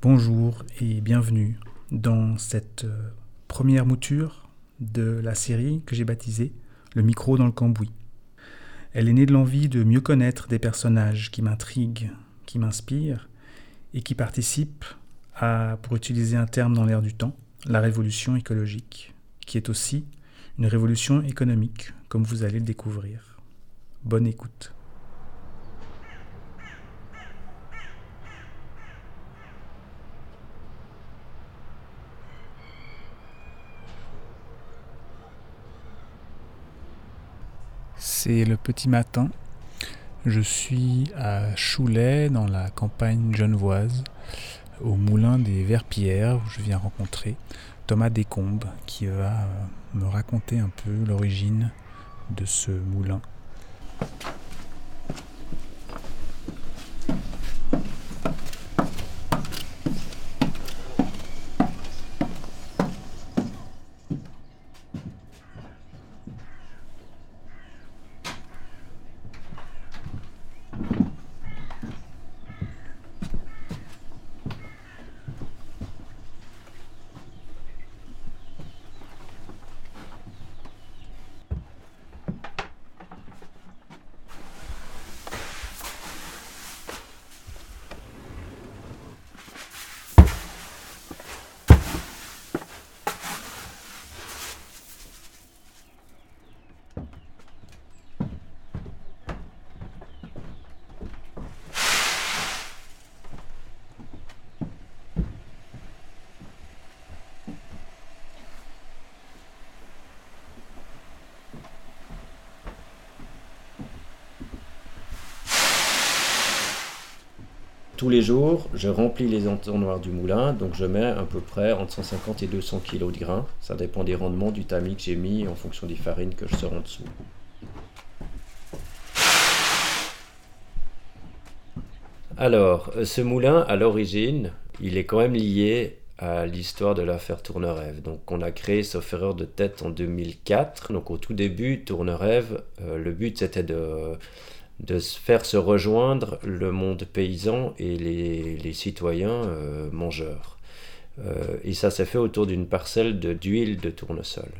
Bonjour et bienvenue dans cette euh, première mouture de la série que j'ai baptisée Le micro dans le cambouis. Elle est née de l'envie de mieux connaître des personnages qui m'intriguent, qui m'inspirent et qui participent à, pour utiliser un terme dans l'air du temps, la révolution écologique, qui est aussi une révolution économique, comme vous allez le découvrir. Bonne écoute. C'est le petit matin. Je suis à Choulet, dans la campagne genevoise, au moulin des Verpillères, où je viens rencontrer Thomas Descombes, qui va euh, me raconter un peu l'origine de ce moulin. Tous les jours, je remplis les entonnoirs du moulin, donc je mets à peu près entre 150 et 200 kg de grains. Ça dépend des rendements du tamis que j'ai mis en fonction des farines que je sors en dessous. Alors, euh, ce moulin, à l'origine, il est quand même lié à l'histoire de l'affaire Tournerève. Donc, on a créé, sauf erreur de tête, en 2004. Donc, au tout début, Tournerève, euh, le but c'était de de faire se rejoindre le monde paysan et les, citoyens euh, mangeurs. Euh, et ça s'est fait autour d'une parcelle d'huile de, tournesol.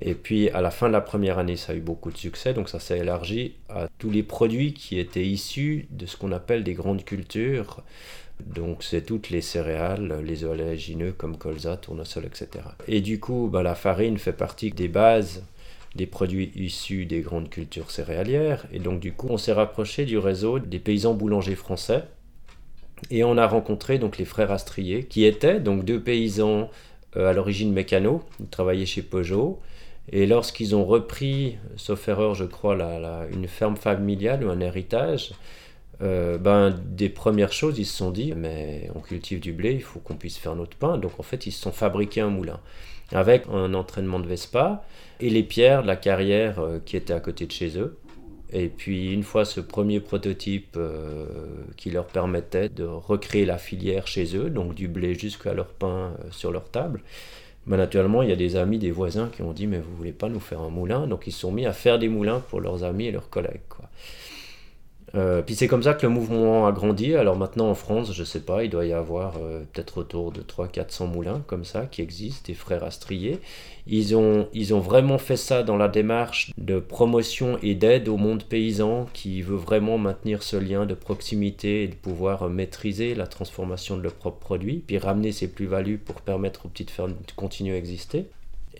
Et puis à la fin de la première année, ça a eu beaucoup de succès, donc ça s'est élargi à tous les produits qui étaient issus de ce qu'on appelle des grandes cultures. Donc c'est toutes les céréales, les oléagineux comme colza, tournesol, etc. Et du coup, bah, la farine fait partie des bases des produits issus des grandes cultures céréalières. Et donc du coup, on s'est rapproché du réseau des paysans boulangers français. Et on a rencontré donc les frères Astrier, qui étaient donc deux paysans euh, à l'origine mécano, ils travaillaient chez Peugeot. Et lorsqu'ils ont repris, sauf erreur je crois, une ferme familiale ou un héritage, euh, ben, des premières choses, ils se sont dit, mais on cultive du blé, il faut qu'on puisse faire notre pain. Donc en fait, ils se sont fabriqués un moulin avec un entraînement de Vespa et les pierres de la carrière euh, qui étaient à côté de chez eux. Et puis une fois ce premier prototype euh, qui leur permettait de recréer la filière chez eux, donc du blé jusqu'à leur pain euh, sur leur table, ben naturellement il y a des amis, des voisins qui ont dit mais vous voulez pas nous faire un moulin? Donc ils se sont mis à faire des moulins pour leurs amis et leurs collègues. Euh, puis c'est comme ça que le mouvement a grandi. Alors maintenant en France, je sais pas, il doit y avoir euh, peut-être autour de 300-400 moulins comme ça qui existent, des frères Astrier. Ils ont, ils ont vraiment fait ça dans la démarche de promotion et d'aide au monde paysan qui veut vraiment maintenir ce lien de proximité et de pouvoir maîtriser la transformation de leurs propres produits, puis ramener ces plus-values pour permettre aux petites fermes de continuer à exister.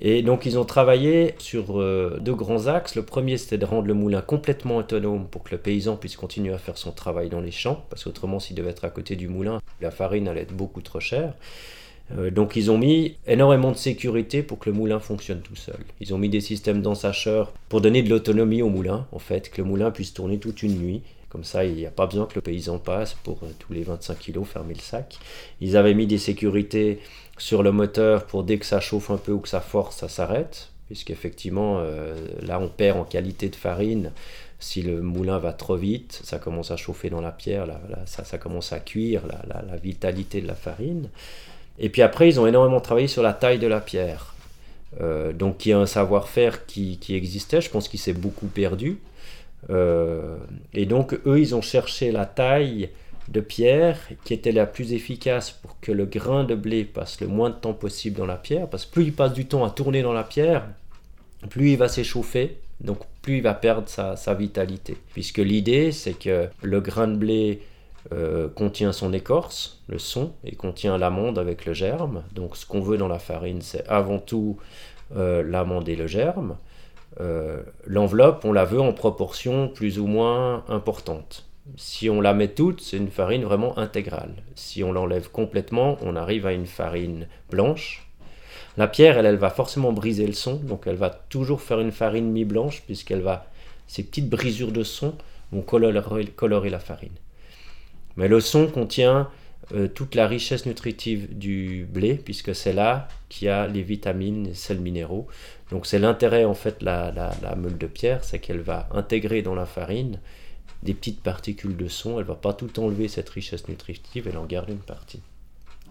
Et donc ils ont travaillé sur euh, deux grands axes. Le premier c'était de rendre le moulin complètement autonome pour que le paysan puisse continuer à faire son travail dans les champs, parce qu'autrement s'il devait être à côté du moulin, la farine allait être beaucoup trop chère. Euh, donc ils ont mis énormément de sécurité pour que le moulin fonctionne tout seul. Ils ont mis des systèmes d'ensacheurs pour donner de l'autonomie au moulin, en fait, que le moulin puisse tourner toute une nuit. Comme ça, il n'y a pas besoin que le paysan passe pour euh, tous les 25 kilos fermer le sac. Ils avaient mis des sécurités sur le moteur pour dès que ça chauffe un peu ou que ça force, ça s'arrête. Puisqu'effectivement, euh, là, on perd en qualité de farine. Si le moulin va trop vite, ça commence à chauffer dans la pierre, là, ça, commence à cuire la, vitalité de la farine. Et puis après, ils ont énormément travaillé sur la taille de la pierre. Euh, donc, il y a un savoir-faire qui, existait, je pense qu'il s'est beaucoup perdu. Euh, et donc, eux, ils ont cherché la taille de pierre qui était la plus efficace pour que le grain de blé passe le moins de temps possible dans la pierre, parce que plus il passe du temps à tourner dans la pierre, plus il va s'échauffer, donc plus il va perdre sa, vitalité. Puisque l'idée, c'est que le grain de blé euh, contient son écorce, le son, et contient l'amande avec le germe. Donc ce qu'on veut dans la farine, c'est avant tout euh, l'amande et le germe. Euh, l'enveloppe, on la veut en proportion plus ou moins importante. Si on la met toute, c'est une farine vraiment intégrale. Si on l'enlève complètement, on arrive à une farine blanche. La pierre, elle, elle va forcément briser le son, donc elle va toujours faire une farine mi-blanche, puisqu'elle va, ces petites brisures de son vont colorer, la farine. Mais le son contient euh, toute la richesse nutritive du blé, puisque c'est là qu'il y a les vitamines, les sels minéraux. Donc c'est l'intérêt en fait la, la meule de pierre, c'est qu'elle va intégrer dans la farine des petites particules de son. Elle va pas tout enlever cette richesse nutritive, elle en garde une partie.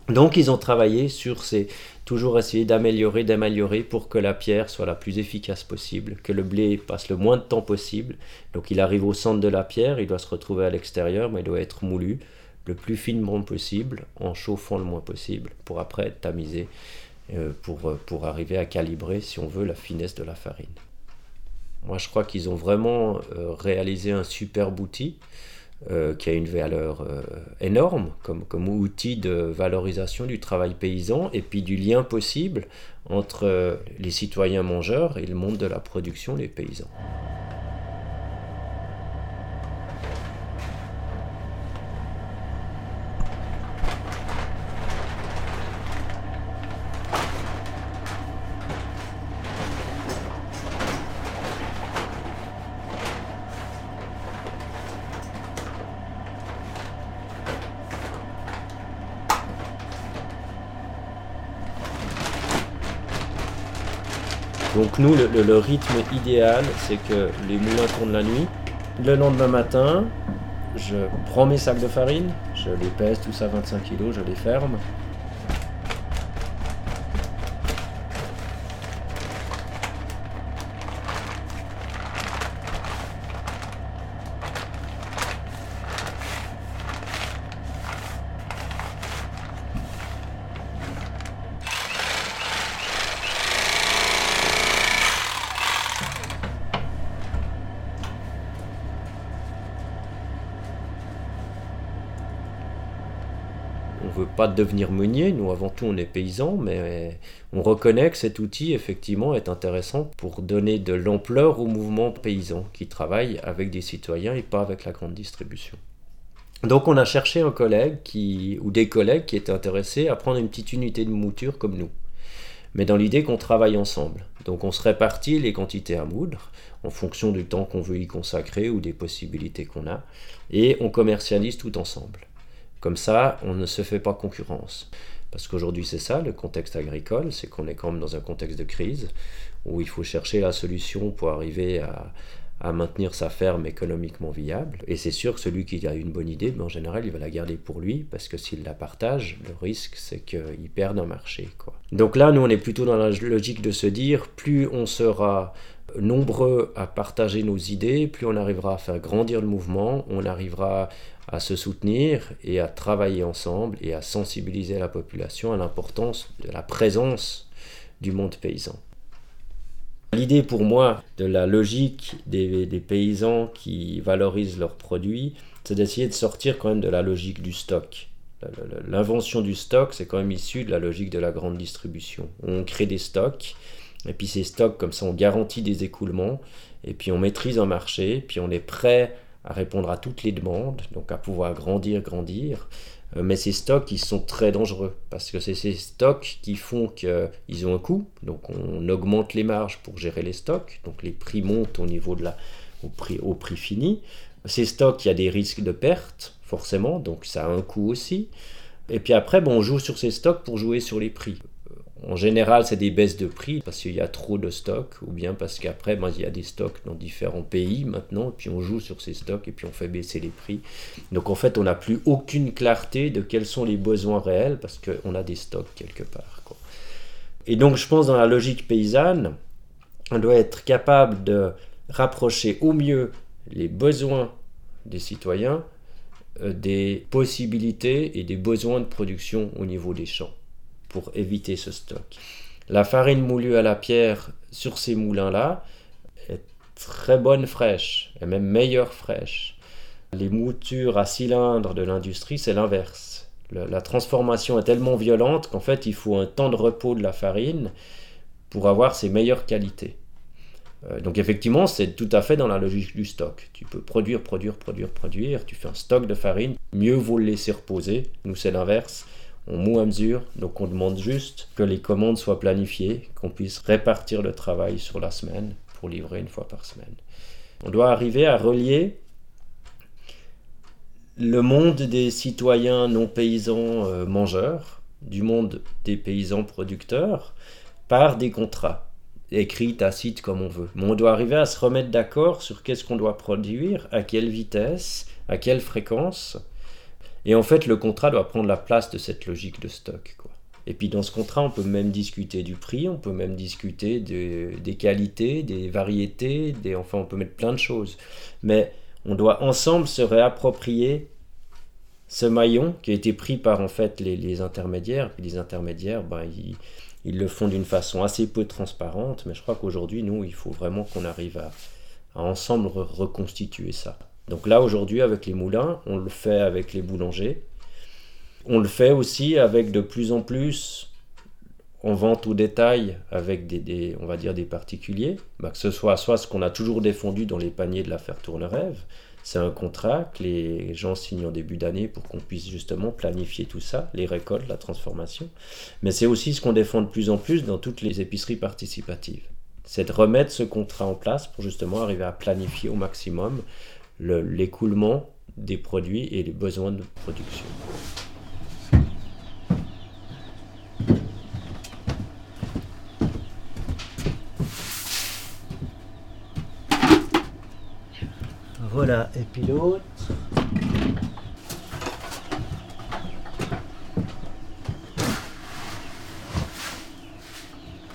Donc ils ont travaillé sur ces toujours essayer d'améliorer, d'améliorer pour que la pierre soit la plus efficace possible, que le blé passe le moins de temps possible. Donc il arrive au centre de la pierre, il doit se retrouver à l'extérieur, mais il doit être moulu le plus finement possible, en chauffant le moins possible, pour après être tamisé, euh, pour, euh, pour arriver à calibrer, si on veut, la finesse de la farine. Moi, je crois qu'ils ont vraiment euh, réalisé un superbe outil euh, qui a une valeur euh, énorme comme, comme outil de valorisation du travail paysan et puis du lien possible entre les citoyens mangeurs et le monde de la production, les paysans. Donc nous, le, rythme idéal, c'est que les moulins tournent la nuit. Le lendemain matin, je prends mes sacs de farine, je les pèse, tout ça 25 kg, je les ferme. on veut pas devenir meunier, nous avant tout on est paysan, mais on reconnaît que cet outil effectivement est intéressant pour donner de l'ampleur au mouvement paysan qui travaille avec des citoyens et pas avec la grande distribution. Donc on a cherché un collègue qui, ou des collègues qui étaient intéressés à prendre une petite unité de mouture comme nous, mais dans l'idée qu'on travaille ensemble. Donc on se répartit les quantités à moudre en fonction du temps qu'on veut y consacrer ou des possibilités qu'on a, et on commercialise tout ensemble. Comme ça, on ne se fait pas concurrence. Parce qu'aujourd'hui, c'est ça, le contexte agricole, c'est qu'on est quand même dans un contexte de crise, où il faut chercher la solution pour arriver à, maintenir sa ferme économiquement viable. Et c'est sûr que celui qui a une bonne idée, mais en général, il va la garder pour lui, parce que s'il la partage, le risque, c'est qu'il perde un marché. Donc là, nous, on est plutôt dans la logique de se dire, plus on sera nombreux à partager nos idées, plus on arrivera à faire grandir le mouvement, on arrivera à se soutenir et à travailler ensemble et à sensibiliser la population à l'importance de la présence du monde paysan. L'idée pour moi de la logique des, paysans qui valorisent leurs produits, c'est d'essayer de sortir quand même de la logique du stock. L'invention du stock, c'est quand même issu de la logique de la grande distribution. On crée des stocks, et puis ces stocks, comme ça, on garantit des écoulements, et puis on maîtrise un marché, puis on est prêt à répondre à toutes les demandes, donc à pouvoir grandir, grandir. Euh, mais ces stocks, ils sont très dangereux parce que c'est ces stocks qui font qu'ils ont un coût. Donc on augmente les marges pour gérer les stocks. Donc les prix montent au niveau de la, au prix, au prix fini. Ces stocks, il y a des risques de perte, forcément. Donc ça a un coût aussi. Et puis après, bon, on joue sur ces stocks pour jouer sur les prix. En général, c'est des baisses de prix parce qu'il y a trop de stocks ou bien parce qu'après, ben, il y a des stocks dans différents pays maintenant, et puis on joue sur ces stocks et puis on fait baisser les prix. Donc en fait, on n'a plus aucune clarté de quels sont les besoins réels parce qu'on a des stocks quelque part. Et donc je pense dans la logique paysanne, on doit être capable de rapprocher au mieux les besoins des citoyens euh, des possibilités et des besoins de production au niveau des champs pour éviter ce stock. La farine moulue à la pierre sur ces moulins-là est très bonne fraîche, et même meilleure fraîche. Les moutures à cylindre de l'industrie, c'est l'inverse. La transformation est tellement violente qu'en fait, il faut un temps de repos de la farine pour avoir ses meilleures qualités. Euh, donc effectivement, c'est tout à fait dans la logique du stock. Tu peux produire, produire, produire, produire. Tu fais un stock de farine. Mieux vaut le laisser reposer. Nous, c'est l'inverse on moue à mesure, donc on demande juste que les commandes soient planifiées, qu'on puisse répartir le travail sur la semaine pour livrer une fois par semaine. On doit arriver à relier le monde des citoyens non paysans euh, mangeurs, du monde des paysans producteurs, par des contrats écrits, tacites comme on veut. Mais on doit arriver à se remettre d'accord sur qu'est-ce qu'on doit produire, à quelle vitesse, à quelle fréquence, et en fait, le contrat doit prendre la place de cette logique de stock. Et puis dans ce contrat, on peut même discuter du prix, on peut même discuter des qualités, des variétés, enfin on peut mettre plein de choses. Mais on doit ensemble se réapproprier ce maillon qui a été pris par en fait les, intermédiaires. Puis les intermédiaires, ben, ils, le font d'une façon assez peu transparente, mais je crois qu'aujourd'hui, nous, il faut vraiment qu'on arrive à ensemble reconstituer ça. Donc là, aujourd'hui, avec les moulins, on le fait avec les boulangers. On le fait aussi avec de plus en plus en vente au détail avec des, on va dire des particuliers, bah, que ce soit soit ce qu'on a toujours défendu dans les paniers de l'affaire Tourne-Rêve, c'est un contrat que les gens signent en début d'année pour qu'on puisse justement planifier tout ça, les récoltes, la transformation. Mais c'est aussi ce qu'on défend de plus en plus dans toutes les épiceries participatives. C'est de remettre ce contrat en place pour justement arriver à planifier au maximum l'écoulement des produits et les besoins de production. Voilà, et puis l'autre.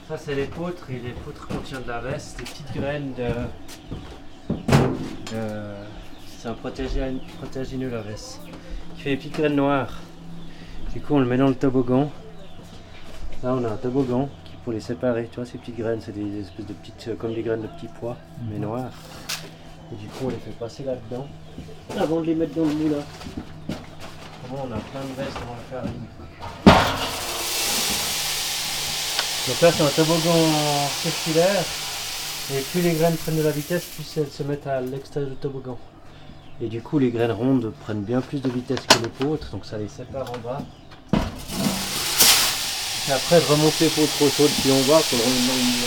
Ça c'est les poutres et les poutres contiennent de la reste, des petites graines de, euh, c'est un protégineux la veste. qui fait des petites graines noires. Du coup, on le met dans le toboggan. Là, on a un toboggan qui pour les séparer. Tu vois, ces petites graines, c'est des espèces de petites, euh, comme des graines de petits pois, mais mhm. noires. Et du coup, on les fait passer là-dedans avant de les mettre dans le moulin. Bon, on a plein de vestes avant la farine. Donc là, c'est un toboggan circulaire. Et plus les graines prennent de la vitesse, plus elles se mettent à l'extérieur du toboggan. Et du coup, les graines rondes prennent bien plus de vitesse que les poutres, donc ça les sépare en bas. Et après, de remonter les poutres trop chaudes, puis on remet dans le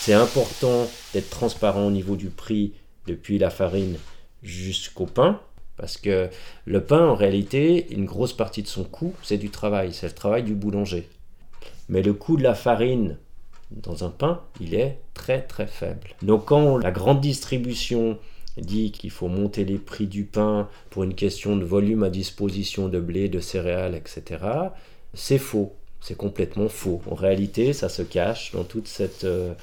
C'est important d'être transparent au niveau du prix depuis la farine jusqu'au pain. Parce que le pain, en réalité, une grosse partie de son coût, c'est du travail, c'est le travail du boulanger. Mais le coût de la farine dans un pain, il est très très faible. Donc quand la grande distribution dit qu'il faut monter les prix du pain pour une question de volume à disposition de blé, de céréales, etc., c'est faux. C'est complètement faux. En réalité, ça se cache dans toute cette... Euh,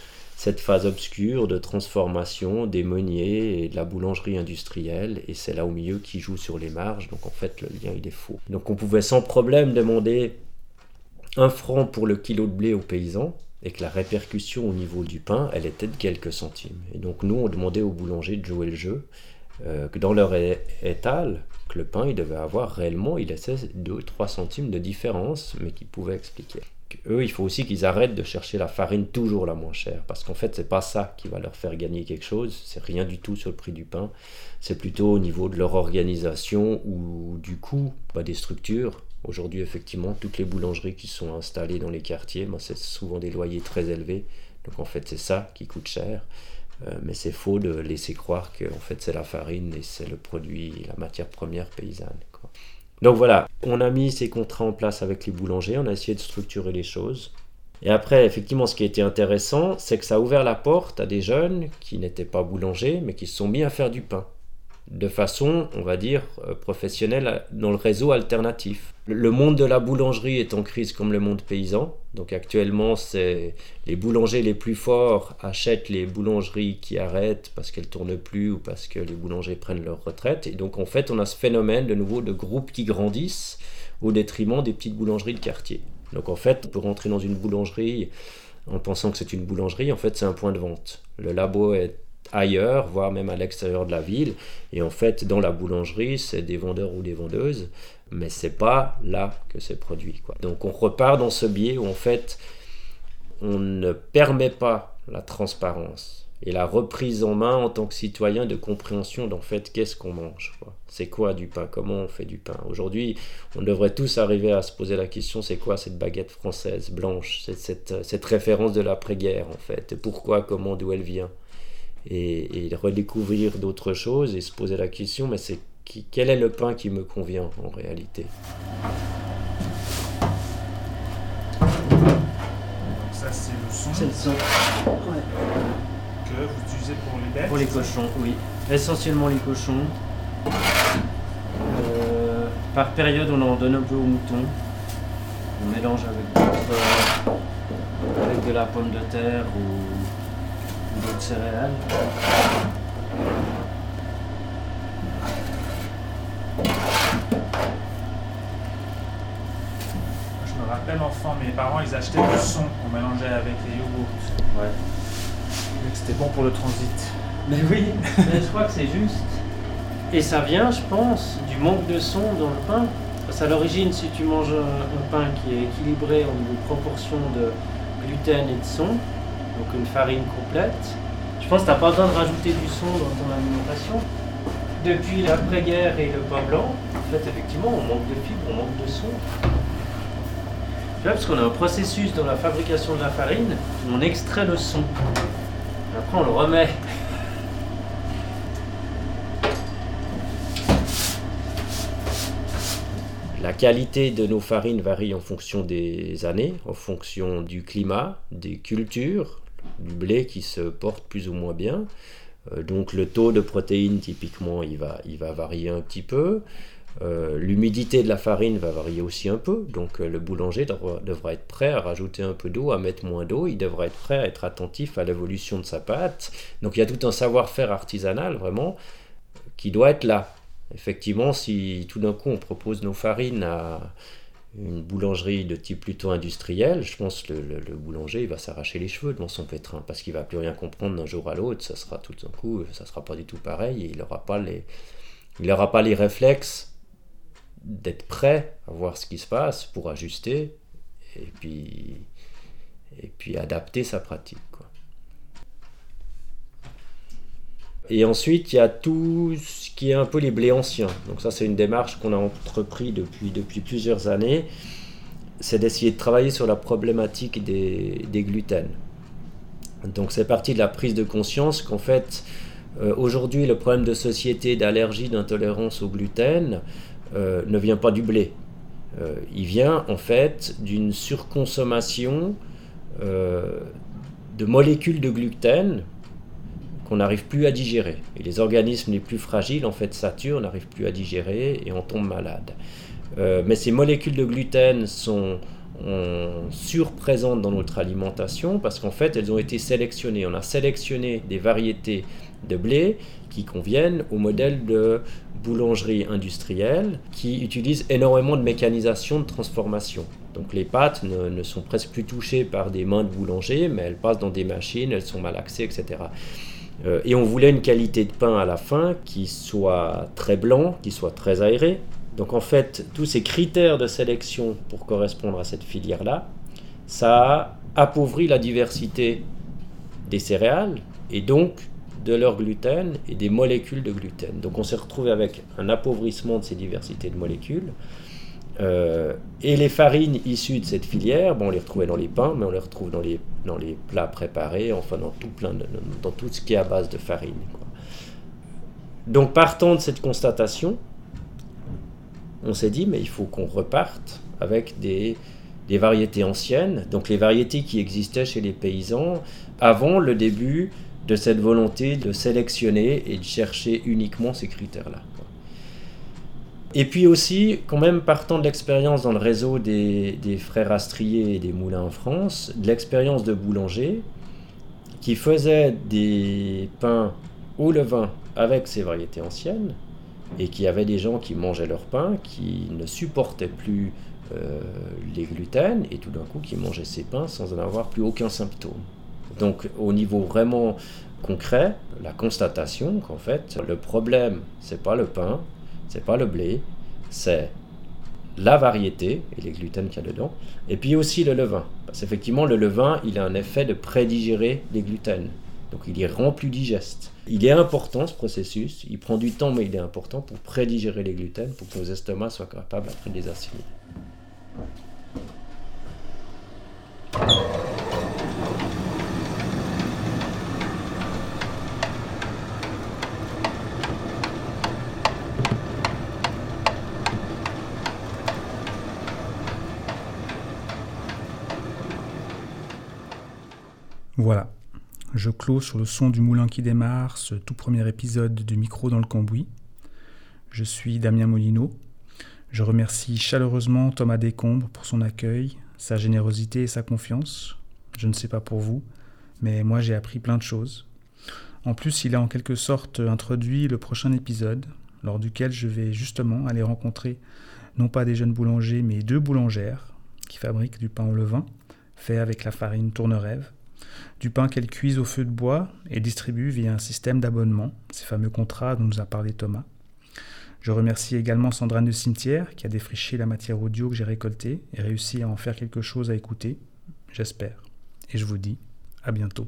cette phase obscure de transformation des meuniers et de la boulangerie industrielle, et c'est là au milieu qui joue sur les marges, donc en fait le lien il est faux. Donc on pouvait sans problème demander un franc pour le kilo de blé aux paysans, et que la répercussion au niveau du pain, elle était de quelques centimes. Et donc nous, on demandait aux boulangers de jouer le jeu, euh, que dans leur étal, que le pain, il devait avoir réellement, il laissait 2-3 centimes de différence, mais qui pouvait expliquer eux, il faut aussi qu'ils arrêtent de chercher la farine toujours la moins chère, parce qu'en fait, c'est pas ça qui va leur faire gagner quelque chose, c'est rien du tout sur le prix du pain, c'est plutôt au niveau de leur organisation ou du coût bah, des structures. Aujourd'hui, effectivement, toutes les boulangeries qui sont installées dans les quartiers, bah, c'est souvent des loyers très élevés, donc en fait, c'est ça qui coûte cher. Euh, mais c'est faux de laisser croire que en fait c'est la farine et c'est le produit, la matière première paysanne. Donc voilà, on a mis ces contrats en place avec les boulangers, on a essayé de structurer les choses. Et après, effectivement, ce qui a été intéressant, c'est que ça a ouvert la porte à des jeunes qui n'étaient pas boulangers, mais qui se sont mis à faire du pain de façon, on va dire, euh, professionnelle dans le réseau alternatif. Le monde de la boulangerie est en crise comme le monde paysan. Donc actuellement, c'est les boulangers les plus forts achètent les boulangeries qui arrêtent parce qu'elles tournent plus ou parce que les boulangers prennent leur retraite. Et donc en fait, on a ce phénomène de nouveau de groupes qui grandissent au détriment des petites boulangeries de quartier. Donc en fait, pour rentrer dans une boulangerie en pensant que c'est une boulangerie, en fait, c'est un point de vente. Le labo est ailleurs, voire même à l'extérieur de la ville. Et en fait, dans la boulangerie, c'est des vendeurs ou des vendeuses, mais c'est pas là que c'est produit. Quoi. Donc on repart dans ce biais où en fait, on ne permet pas la transparence et la reprise en main en tant que citoyen de compréhension d'en fait qu'est-ce qu'on mange. C'est quoi du pain? Comment on fait du pain? Aujourd'hui, on devrait tous arriver à se poser la question c'est quoi cette baguette française blanche cette, cette, cette référence de l'après-guerre en fait? Pourquoi? Comment? D'où elle vient? Et, redécouvrir d'autres choses et se poser la question, mais c'est quel est le pain qui me convient en réalité? Ça c'est le son. C'est le son. Que vous utilisez pour les bêtes Pour les cochons, oui. Essentiellement les cochons. Euh, par période, on en donne un peu aux moutons. On mélange avec, euh, avec de la pomme de terre ou d'autres céréales. Je me rappelle enfant, mes parents ils achetaient du son qu'on mélangeait avec les yogourts. Ouais. C'était bon pour le transit. Mais oui, mais je crois que c'est juste. Et ça vient, je pense, du manque de son dans le pain. Parce qu'à l'origine, si tu manges un, un pain qui est équilibré en niveau proportion de gluten et de son, donc une farine complète. Je pense que tu n'as pas besoin de rajouter du son dans ton alimentation. Depuis l'après-guerre et le pain blanc, en fait, effectivement, on manque de fibres, on manque de son. Tu vois, parce qu'on a un processus dans la fabrication de la farine, on extrait le son. Après, on le remet. La qualité de nos farines varie en fonction des années, en fonction du climat, des cultures, du blé qui se porte plus ou moins bien. Euh, donc le taux de protéines, typiquement, il va, il va varier un petit peu. Euh, l'humidité de la farine va varier aussi un peu, donc euh, le boulanger devra, devra, être prêt à rajouter un peu d'eau, à mettre moins d'eau, il devra être prêt à être attentif à l'évolution de sa pâte. Donc il y a tout un savoir-faire artisanal vraiment qui doit être là. Effectivement, si tout d'un coup on propose nos farines à une boulangerie de type plutôt industriel, je pense que le, boulanger il va s'arracher les cheveux devant son pétrin parce qu'il va plus rien comprendre d'un jour à l'autre. Ça sera tout d'un coup, ça sera pas du tout pareil et il n'aura pas les, il aura pas les réflexes d'être prêt à voir ce qui se passe pour ajuster et puis et puis adapter sa pratique. Et ensuite, il y a tout ce qui est un peu les blés anciens. Donc ça, c'est une démarche qu'on a entrepris depuis, depuis plusieurs années. C'est d'essayer de travailler sur la problématique des, des gluten. Donc c'est parti de la prise de conscience qu'en fait, euh, aujourd'hui, le problème de société d'allergie, d'intolérance au gluten euh, ne vient pas du blé. Euh, il vient en fait d'une surconsommation de molécules de gluten qu'on n'arrive plus à digérer. Et les organismes les plus fragiles, en fait, saturent, n'arrivent plus à digérer et on tombe malade. Euh, mais ces molécules de gluten sont surprésentes dans notre alimentation parce qu'en fait, elles ont été sélectionnées. On a sélectionné des variétés de blé qui conviennent au modèle de boulangerie industrielle qui utilise énormément de mécanisation de transformation. Donc les pâtes ne, ne, sont presque plus touchées par des mains de boulanger, mais elles passent dans des machines, elles sont malaxées, etc. Euh, et on voulait une qualité de pain à la fin qui soit très blanc, qui soit très aéré. Donc en fait, tous ces critères de sélection pour correspondre à cette filière-là, ça a appauvri la diversité des céréales et donc de leur gluten et des molécules de gluten. Donc on s'est retrouvé avec un appauvrissement de ces diversités de molécules. Euh, et les farines issues de cette filière, bon, on les retrouvait dans les pains, mais on les retrouve dans les, dans les plats préparés, enfin dans tout, plein de, dans tout ce qui est à base de farine. Donc partant de cette constatation, on s'est dit, mais il faut qu'on reparte avec des des variétés anciennes, donc les variétés qui existaient chez les paysans avant le début de cette volonté de sélectionner et de chercher uniquement ces critères-là. Et puis aussi, quand même partant de l'expérience dans le réseau des, frères Astrier et des moulins en France, de l'expérience de boulanger qui faisaient des pains au levain avec ces variétés anciennes et qui avaient des gens qui mangeaient leur pain, qui ne supportaient plus euh, les gluten et tout d'un coup qui mangeaient ces pains sans en avoir plus aucun symptôme. Donc au niveau vraiment concret, la constatation qu'en fait le problème c'est pas le pain, c'est pas le blé, c'est la variété et les gluten qu'il y a dedans, et puis aussi le levain. Parce qu'effectivement, le levain, il a un effet de prédigérer les gluten. Donc il les rend plus digestes. Il est important ce processus, il prend du temps, mais il est important pour prédigérer les gluten, pour que nos estomacs soient capables après de les assimiler. Voilà, je clôt sur le son du moulin qui démarre ce tout premier épisode du micro dans le cambouis. Je suis Damien Molino. Je remercie chaleureusement Thomas Descombres pour son accueil, sa générosité et sa confiance. Je ne sais pas pour vous, mais moi j'ai appris plein de choses. En plus, il a en quelque sorte introduit le prochain épisode, lors duquel je vais justement aller rencontrer non pas des jeunes boulangers, mais deux boulangères qui fabriquent du pain au levain, fait avec la farine tourne-rêve du pain qu'elle cuise au feu de bois et distribue via un système d'abonnement, ces fameux contrats dont nous a parlé Thomas. Je remercie également Sandrane de Cimetière qui a défriché la matière audio que j'ai récoltée et réussi à en faire quelque chose à écouter, j'espère. Et je vous dis à bientôt.